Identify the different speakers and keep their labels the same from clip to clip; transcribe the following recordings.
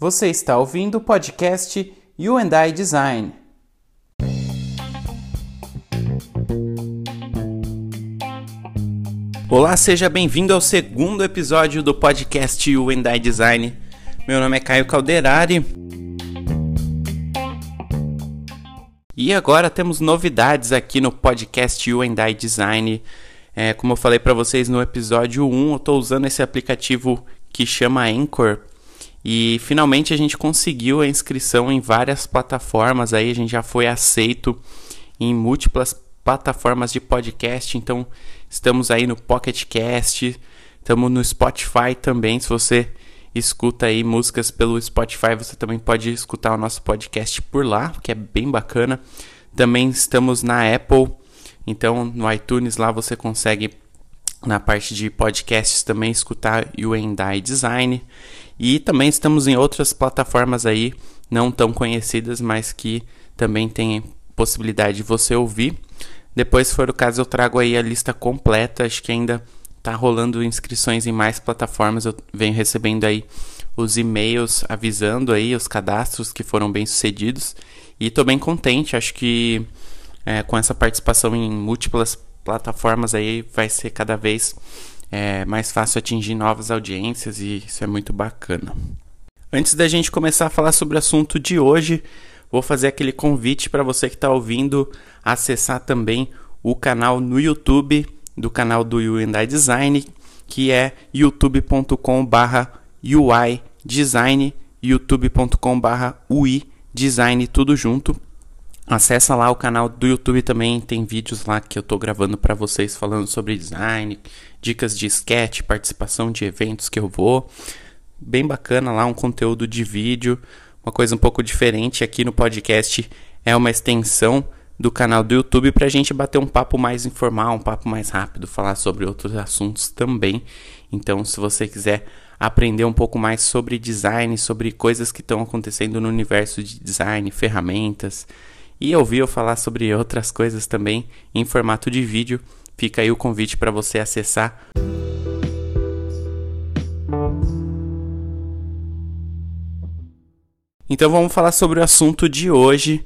Speaker 1: Você está ouvindo o podcast You and I Design. Olá, seja bem-vindo ao segundo episódio do podcast You and I Design. Meu nome é Caio Calderari. E agora temos novidades aqui no podcast You and I Design. É, como eu falei para vocês no episódio 1, eu estou usando esse aplicativo que chama Anchor e finalmente a gente conseguiu a inscrição em várias plataformas. Aí a gente já foi aceito em múltiplas plataformas de podcast. Então estamos aí no Pocket Cast, estamos no Spotify também. Se você escuta aí músicas pelo Spotify, você também pode escutar o nosso podcast por lá, que é bem bacana. Também estamos na Apple, então no iTunes lá você consegue na parte de podcasts também escutar o Endai Design. E também estamos em outras plataformas aí, não tão conhecidas, mas que também tem possibilidade de você ouvir. Depois, se for o caso, eu trago aí a lista completa. Acho que ainda está rolando inscrições em mais plataformas. Eu venho recebendo aí os e-mails avisando aí os cadastros que foram bem sucedidos. E estou bem contente. Acho que é, com essa participação em múltiplas plataformas aí vai ser cada vez é mais fácil atingir novas audiências e isso é muito bacana. Antes da gente começar a falar sobre o assunto de hoje, vou fazer aquele convite para você que está ouvindo acessar também o canal no YouTube do canal do Hyundai Design, que é youtube.com/ui design, youtube.com/ui design tudo junto. Acessa lá o canal do YouTube também, tem vídeos lá que eu estou gravando para vocês falando sobre design, dicas de sketch, participação de eventos que eu vou. Bem bacana lá, um conteúdo de vídeo, uma coisa um pouco diferente aqui no podcast. É uma extensão do canal do YouTube para a gente bater um papo mais informal, um papo mais rápido, falar sobre outros assuntos também. Então, se você quiser aprender um pouco mais sobre design, sobre coisas que estão acontecendo no universo de design, ferramentas, e ouvir eu falar sobre outras coisas também em formato de vídeo, fica aí o convite para você acessar. Então vamos falar sobre o assunto de hoje,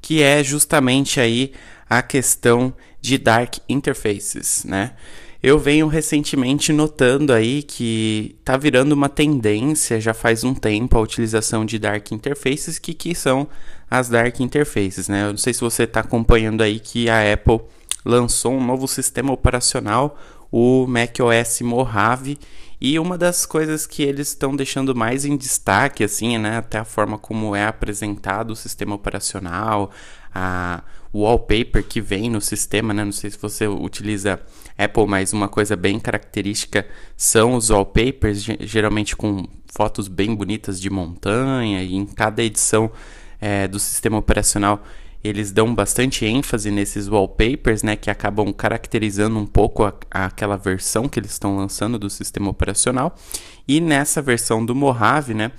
Speaker 1: que é justamente aí a questão de dark interfaces, né? Eu venho recentemente notando aí que tá virando uma tendência já faz um tempo a utilização de dark interfaces, que, que são as dark interfaces, né? Eu não sei se você está acompanhando aí que a Apple lançou um novo sistema operacional, o macOS Mojave, e uma das coisas que eles estão deixando mais em destaque, assim, né, até a forma como é apresentado o sistema operacional, a wallpaper que vem no sistema, né? Não sei se você utiliza Apple, mas uma coisa bem característica são os wallpapers, geralmente com fotos bem bonitas de montanha, e em cada edição é, do sistema operacional eles dão bastante ênfase nesses wallpapers, né, que acabam caracterizando um pouco a, a, aquela versão que eles estão lançando do sistema operacional. E nessa versão do Mojave, né,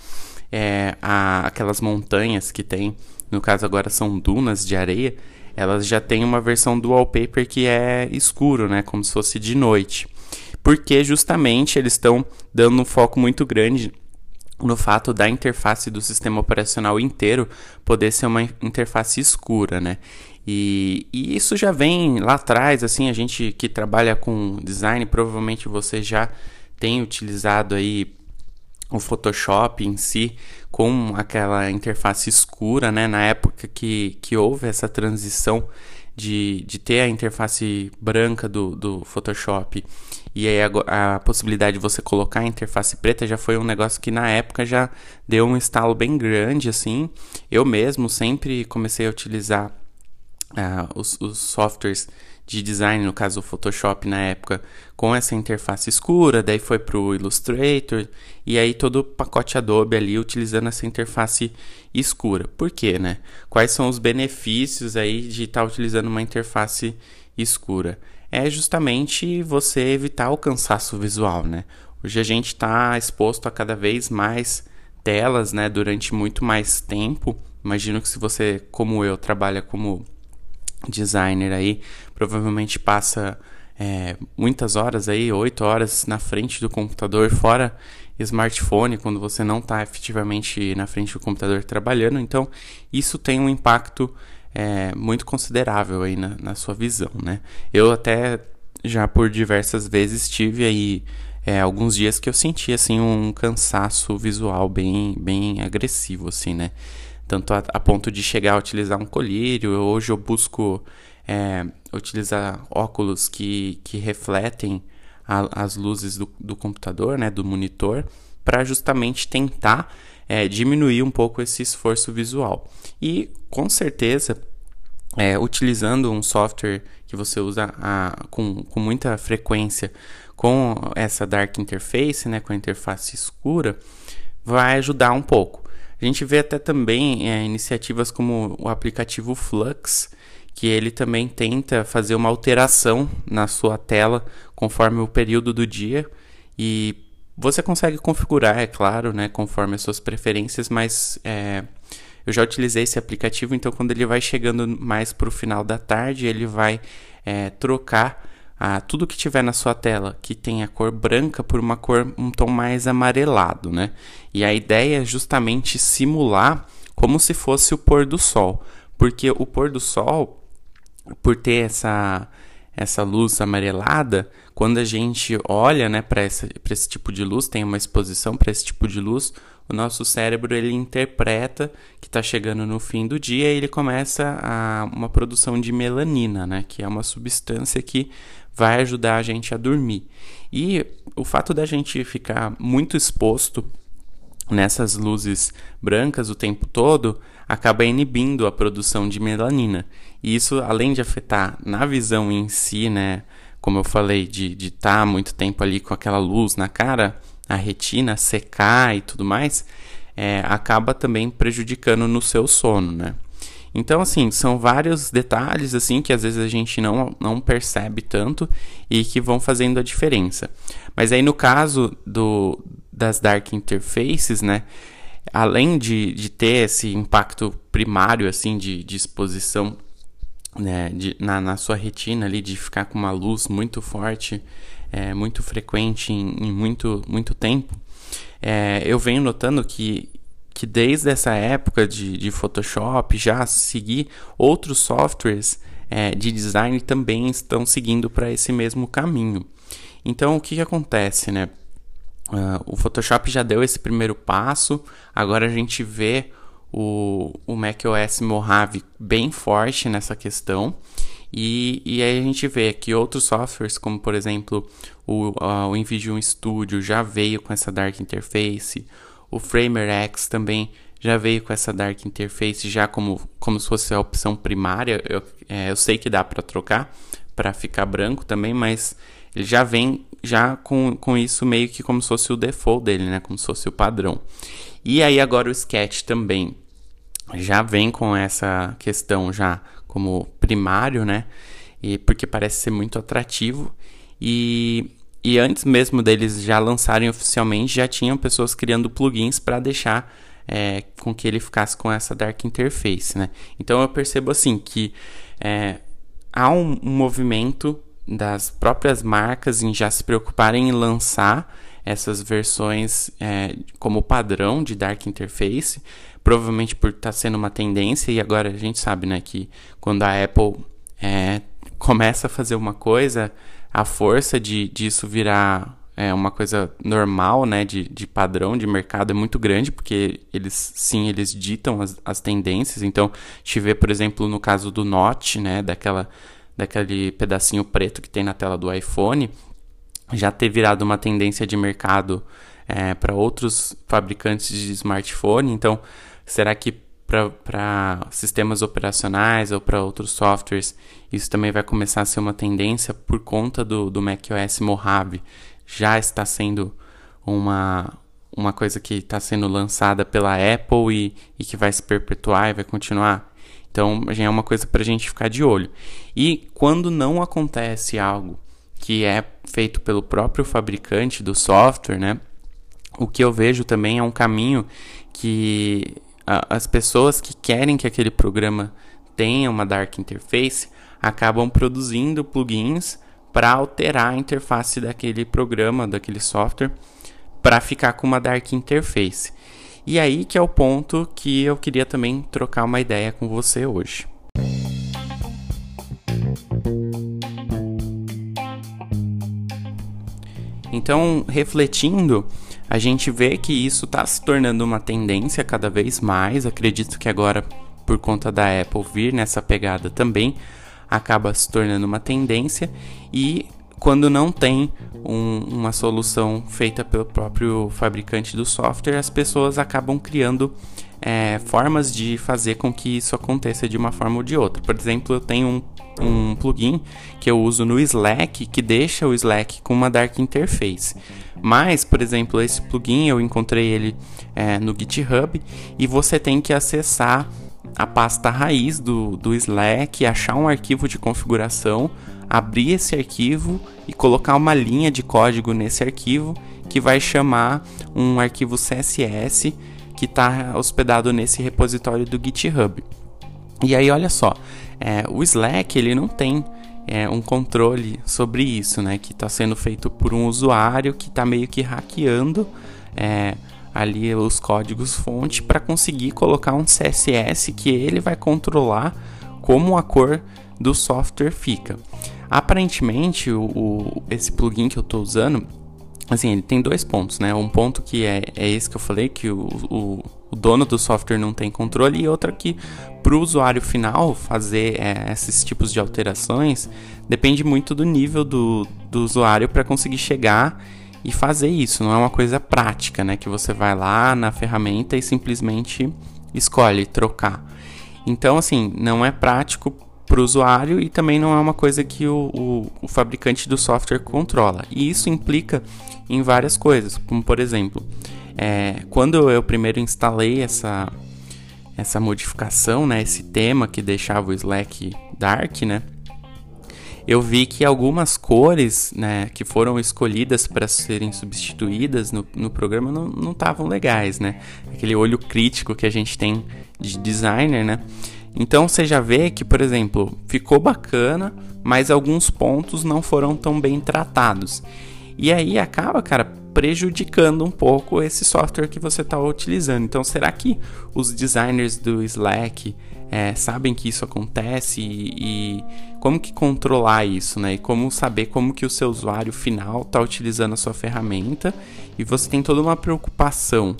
Speaker 1: é, a, aquelas montanhas que tem, no caso agora são dunas de areia, elas já têm uma versão do wallpaper que é escuro, né, como se fosse de noite. Porque justamente eles estão dando um foco muito grande no fato da interface do sistema operacional inteiro poder ser uma interface escura, né? E, e, isso já vem lá atrás, assim, a gente que trabalha com design, provavelmente você já tem utilizado aí o Photoshop em si com aquela interface escura, né? Na época que, que houve essa transição de, de ter a interface branca do, do Photoshop e aí a, a, possibilidade de você colocar a interface preta já foi um negócio que na época já deu um estalo bem grande, assim. Eu mesmo sempre comecei a utilizar uh, os, os softwares de design, no caso o Photoshop na época, com essa interface escura, daí foi para o Illustrator e aí todo o pacote Adobe ali utilizando essa interface escura. Por quê, né? Quais são os benefícios aí de estar tá utilizando uma interface escura? É justamente você evitar o cansaço visual, né? Hoje a gente está exposto a cada vez mais telas, né, durante muito mais tempo. Imagino que se você, como eu, trabalha como designer aí, provavelmente passa é, muitas horas aí, 8 horas na frente do computador, fora smartphone, quando você não está efetivamente na frente do computador trabalhando. Então, isso tem um impacto é, muito considerável aí na, na sua visão, né? Eu até já por diversas vezes tive aí é, alguns dias que eu senti assim um cansaço visual bem, bem agressivo, assim, né? Tanto a, a ponto de chegar a utilizar um colírio. Hoje eu busco é, utilizar óculos que, que refletem a, as luzes do, do computador, né, do monitor, para justamente tentar é, diminuir um pouco esse esforço visual. E com certeza, é, utilizando um software que você usa a, com, com muita frequência com essa dark interface, né, com a interface escura, vai ajudar um pouco. A gente vê até também é, iniciativas como o aplicativo Flux, que ele também tenta fazer uma alteração na sua tela conforme o período do dia e você consegue configurar, é claro, né, conforme as suas preferências, mas é, eu já utilizei esse aplicativo, então quando ele vai chegando mais para o final da tarde, ele vai é, trocar ah, tudo que tiver na sua tela que tem a cor branca por uma cor um tom mais amarelado, né? E a ideia é justamente simular como se fosse o pôr do sol, porque o pôr do sol, por ter essa essa luz amarelada, quando a gente olha né, para esse, esse tipo de luz, tem uma exposição para esse tipo de luz, o nosso cérebro ele interpreta que está chegando no fim do dia e ele começa a, uma produção de melanina, né, que é uma substância que vai ajudar a gente a dormir. E o fato da gente ficar muito exposto nessas luzes brancas o tempo todo acaba inibindo a produção de melanina. E isso, além de afetar na visão em si, né, como eu falei, de estar tá muito tempo ali com aquela luz na cara, a retina secar e tudo mais, é, acaba também prejudicando no seu sono, né? Então, assim, são vários detalhes assim que às vezes a gente não, não percebe tanto e que vão fazendo a diferença. Mas aí no caso do, das dark interfaces, né? Além de, de ter esse impacto primário assim de, de exposição né, de, na, na sua retina ali, de ficar com uma luz muito forte, é, muito frequente em, em muito, muito tempo, é, eu venho notando que que desde essa época de, de Photoshop já segui outros softwares é, de design também estão seguindo para esse mesmo caminho. Então o que, que acontece, né? Uh, o Photoshop já deu esse primeiro passo, agora a gente vê o, o macOS Mojave bem forte nessa questão. E, e aí a gente vê que outros softwares, como por exemplo o, uh, o InVision Studio, já veio com essa Dark Interface. O Framer X também já veio com essa Dark Interface já como, como se fosse a opção primária. Eu, é, eu sei que dá para trocar para ficar branco também, mas ele já vem já com, com isso meio que como se fosse o default dele, né? Como se fosse o padrão. E aí agora o Sketch também já vem com essa questão já como primário, né? E porque parece ser muito atrativo e e antes mesmo deles já lançarem oficialmente, já tinham pessoas criando plugins para deixar é, com que ele ficasse com essa dark interface, né? Então eu percebo assim que é, há um, um, movimento das próprias marcas em já se preocuparem em lançar essas versões é, como padrão de dark interface, provavelmente por estar tá sendo uma tendência e agora a gente sabe, né, que quando a Apple é, começa a fazer uma coisa a força de disso virar é, uma coisa normal, né, de, de padrão de mercado é muito grande, porque eles, sim, eles ditam as, as tendências. Então, a gente vê, por exemplo, no caso do Note, né, daquela, daquele pedacinho preto que tem na tela do iPhone, já ter virado uma tendência de mercado é, para outros fabricantes de smartphone. Então, será que para sistemas operacionais ou para outros softwares, isso também vai começar a ser uma tendência por conta do, do macOS Mojave. Já está sendo uma, uma coisa que está sendo lançada pela Apple e, e que vai se perpetuar e vai continuar. Então, já é uma coisa para a gente ficar de olho. E quando não acontece algo que é feito pelo próprio fabricante do software, né? O que eu vejo também é um caminho que as pessoas que querem que aquele programa tenha uma dark interface acabam produzindo plugins para alterar a interface daquele programa, daquele software, para ficar com uma dark interface. E aí que é o ponto que eu queria também trocar uma ideia com você hoje. Então, refletindo, a gente vê que isso está se tornando uma tendência cada vez mais. Acredito que agora, por conta da Apple vir nessa pegada também, acaba se tornando uma tendência. E quando não tem um, uma solução feita pelo próprio fabricante do software, as pessoas acabam criando é, formas de fazer com que isso aconteça de uma forma ou de outra. Por exemplo, eu tenho um um plugin que eu uso no Slack que deixa o Slack com uma dark interface. Mas, por exemplo, esse plugin eu encontrei ele é, no GitHub e você tem que acessar a pasta raiz do, do Slack, achar um arquivo de configuração, abrir esse arquivo e colocar uma linha de código nesse arquivo que vai chamar um arquivo CSS que está hospedado nesse repositório do GitHub. E aí, olha só, é, o Slack ele não tem é, um controle sobre isso, né? Que está sendo feito por um usuário que está meio que hackeando é, ali os códigos fonte para conseguir colocar um CSS que ele vai controlar como a cor do software fica. Aparentemente, o, o esse plugin que eu estou usando, assim, ele tem dois pontos, né? Um ponto que é, é esse que eu falei, que o, o, o dono do software não tem controle, e outra que para o usuário final fazer é, esses tipos de alterações depende muito do nível do, do usuário para conseguir chegar e fazer isso. Não é uma coisa prática, né? Que você vai lá na ferramenta e simplesmente escolhe trocar. Então, assim, não é prático para o usuário e também não é uma coisa que o, o, o, fabricante do software controla. E isso implica em várias coisas, como por exemplo, é, quando eu primeiro instalei essa, essa modificação, né, esse tema que deixava o Slack dark, né, eu vi que algumas cores né, que foram escolhidas para serem substituídas no, no programa não estavam legais, né? Aquele olho crítico que a gente tem de designer, né? Então você já vê que, por exemplo, ficou bacana, mas alguns pontos não foram tão bem tratados. E aí acaba, cara, prejudicando um pouco esse software que você está utilizando. Então, será que os designers do Slack é, sabem que isso acontece e, e, como que controlar isso, né? E como saber como que o seu usuário final está utilizando a sua ferramenta e você tem toda uma preocupação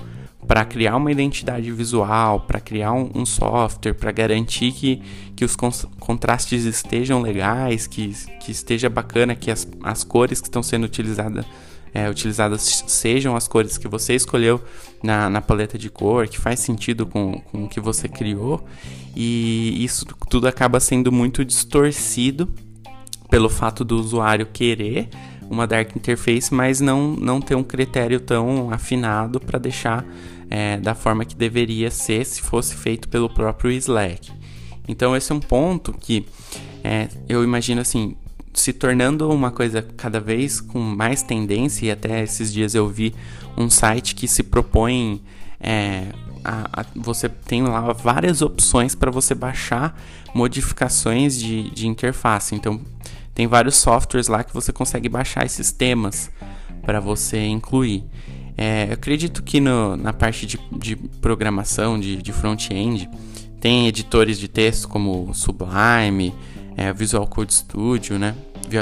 Speaker 1: para criar uma identidade visual, para criar um, um software, para garantir que, que os contrastes estejam legais, que, que esteja bacana, que as, as cores que estão sendo utilizadas é, utilizadas sejam as cores que você escolheu na, na paleta de cor, que faz sentido com, com o que você criou, e isso tudo acaba sendo muito distorcido pelo fato do usuário querer uma dark interface, mas não, não ter um critério tão afinado para deixar é, da forma que deveria ser se fosse feito pelo próprio Slack. Então esse é um ponto que é, eu imagino assim, se tornando uma coisa cada vez com mais tendência, e até esses dias eu vi um site que se propõe. É, a, a, você tem lá várias opções para você baixar modificações de, de interface. Então, tem vários softwares lá que você consegue baixar esses temas para você incluir. É, eu acredito que no, na parte de, de programação, de, de front-end, tem editores de texto como Sublime, é, Visual Code Studio, né?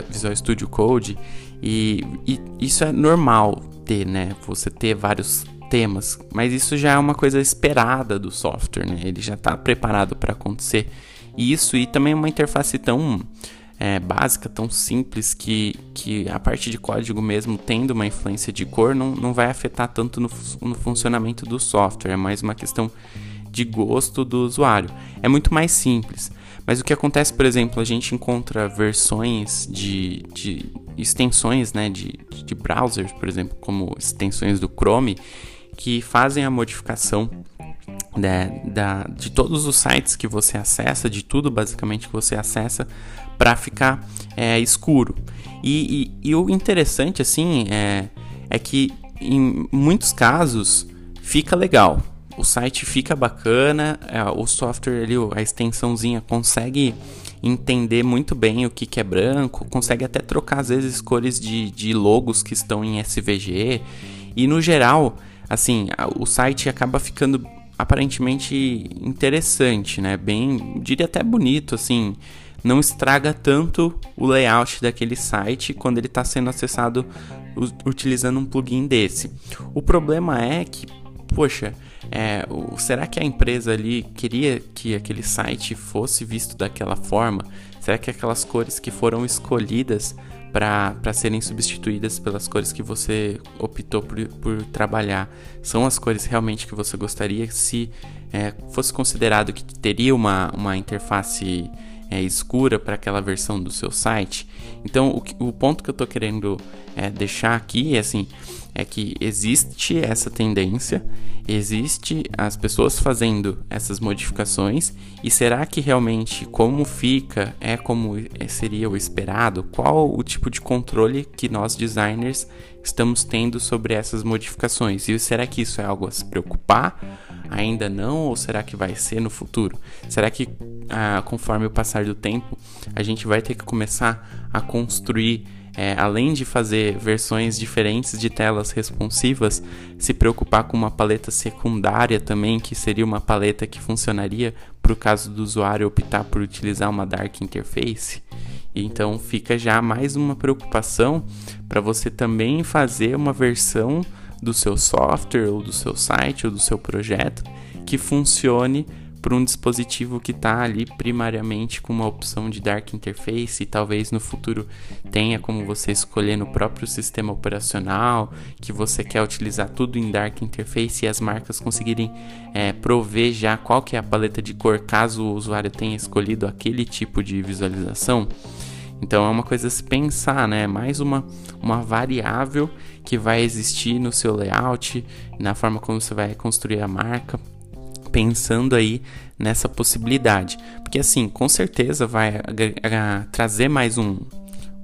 Speaker 1: Visual Studio Code. E, e, isso é normal ter, né? Você ter vários temas, mas isso já é uma coisa esperada do software, né? Ele já está preparado para acontecer. Isso e também uma interface tão é, básica, tão simples que, que a parte de código mesmo tendo uma influência de cor não, não vai afetar tanto no, no funcionamento do software. É mais uma questão de gosto do usuário. É muito mais simples. Mas o que acontece, por exemplo, a gente encontra versões de, de extensões né, de, de browsers, por exemplo, como extensões do Chrome, que fazem a modificação né, da, de todos os sites que você acessa, de tudo basicamente que você acessa, para ficar é, escuro. E, e, e, o interessante assim é, é que em muitos casos fica legal. o site fica bacana, é, o software ali, a extensãozinha consegue entender muito bem o que, que é branco, consegue até trocar às vezes cores de, de logos que estão em SVG e no geral, assim, o site acaba ficando aparentemente interessante, né? Bem, diria até bonito, assim, não estraga tanto o layout daquele site quando ele está sendo acessado utilizando um plugin desse. O problema é que, poxa, é, o, será que a empresa ali queria que aquele site fosse visto daquela forma? Será que aquelas cores que foram escolhidas para serem substituídas pelas cores que você optou por, por, trabalhar são as cores realmente que você gostaria? Se é, fosse considerado que teria uma, uma interface é, escura para aquela versão do seu site. Então, o, o ponto que eu estou querendo é, deixar aqui é assim, é que existe essa tendência, existe as pessoas fazendo essas modificações e será que realmente como fica é como é, seria o esperado? Qual o tipo de controle que nós designers estamos tendo sobre essas modificações? E será que isso é algo a se preocupar? Ainda não ou será que vai ser no futuro? Será que ah, conforme o passar do tempo a gente vai ter que começar a construir é, além de fazer versões diferentes de telas responsivas, se preocupar com uma paleta secundária também, que seria uma paleta que funcionaria para o caso do usuário optar por utilizar uma Dark Interface. Então fica já mais uma preocupação para você também fazer uma versão do seu software ou do seu site ou do seu projeto que funcione para um dispositivo que está ali primariamente com uma opção de Dark Interface e talvez no futuro tenha como você escolher no próprio sistema operacional que você quer utilizar tudo em Dark Interface e as marcas conseguirem é, prover já qual que é a paleta de cor caso o usuário tenha escolhido aquele tipo de visualização. Então é uma coisa a se pensar, né? Mais uma, uma variável que vai existir no seu layout, na forma como você vai construir a marca pensando aí nessa possibilidade. Porque assim, com certeza vai trazer mais um,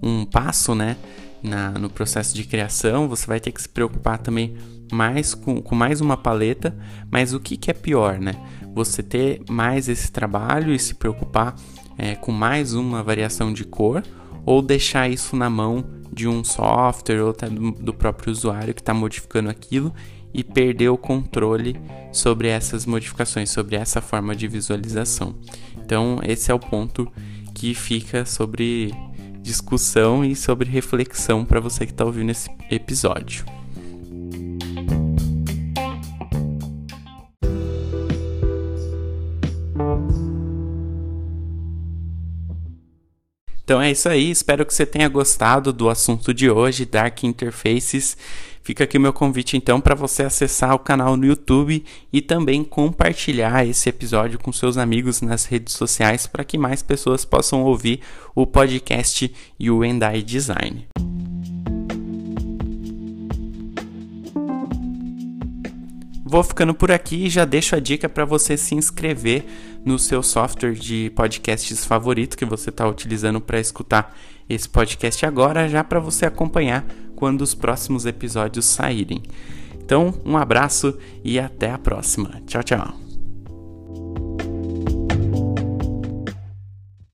Speaker 1: um passo, né? Na, no processo de criação, você vai ter que se preocupar também mais com, com mais uma paleta, mas o que, que é pior, né? Você ter mais esse trabalho e se preocupar é, com mais uma variação de cor ou deixar isso na mão de um software ou até do, do próprio usuário que está modificando aquilo e perder o controle sobre essas modificações, sobre essa forma de visualização. Então, esse é o ponto que fica sobre discussão e sobre reflexão para você que está ouvindo esse episódio. Então é isso aí, espero que você tenha gostado do assunto de hoje, Dark Interfaces. Fica aqui o meu convite então para você acessar o canal no YouTube e também compartilhar esse episódio com seus amigos nas redes sociais para que mais pessoas possam ouvir o podcast You and I Design. Vou ficando por aqui e já deixo a dica para você se inscrever no seu software de podcasts favorito que você está utilizando para escutar esse podcast agora, já para você acompanhar quando os próximos episódios saírem. Então, um abraço e até a próxima. Tchau, tchau.